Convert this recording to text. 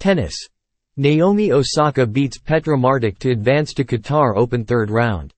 Tennis. Naomi Osaka beats Petra Martic to advance to Qatar Open third round.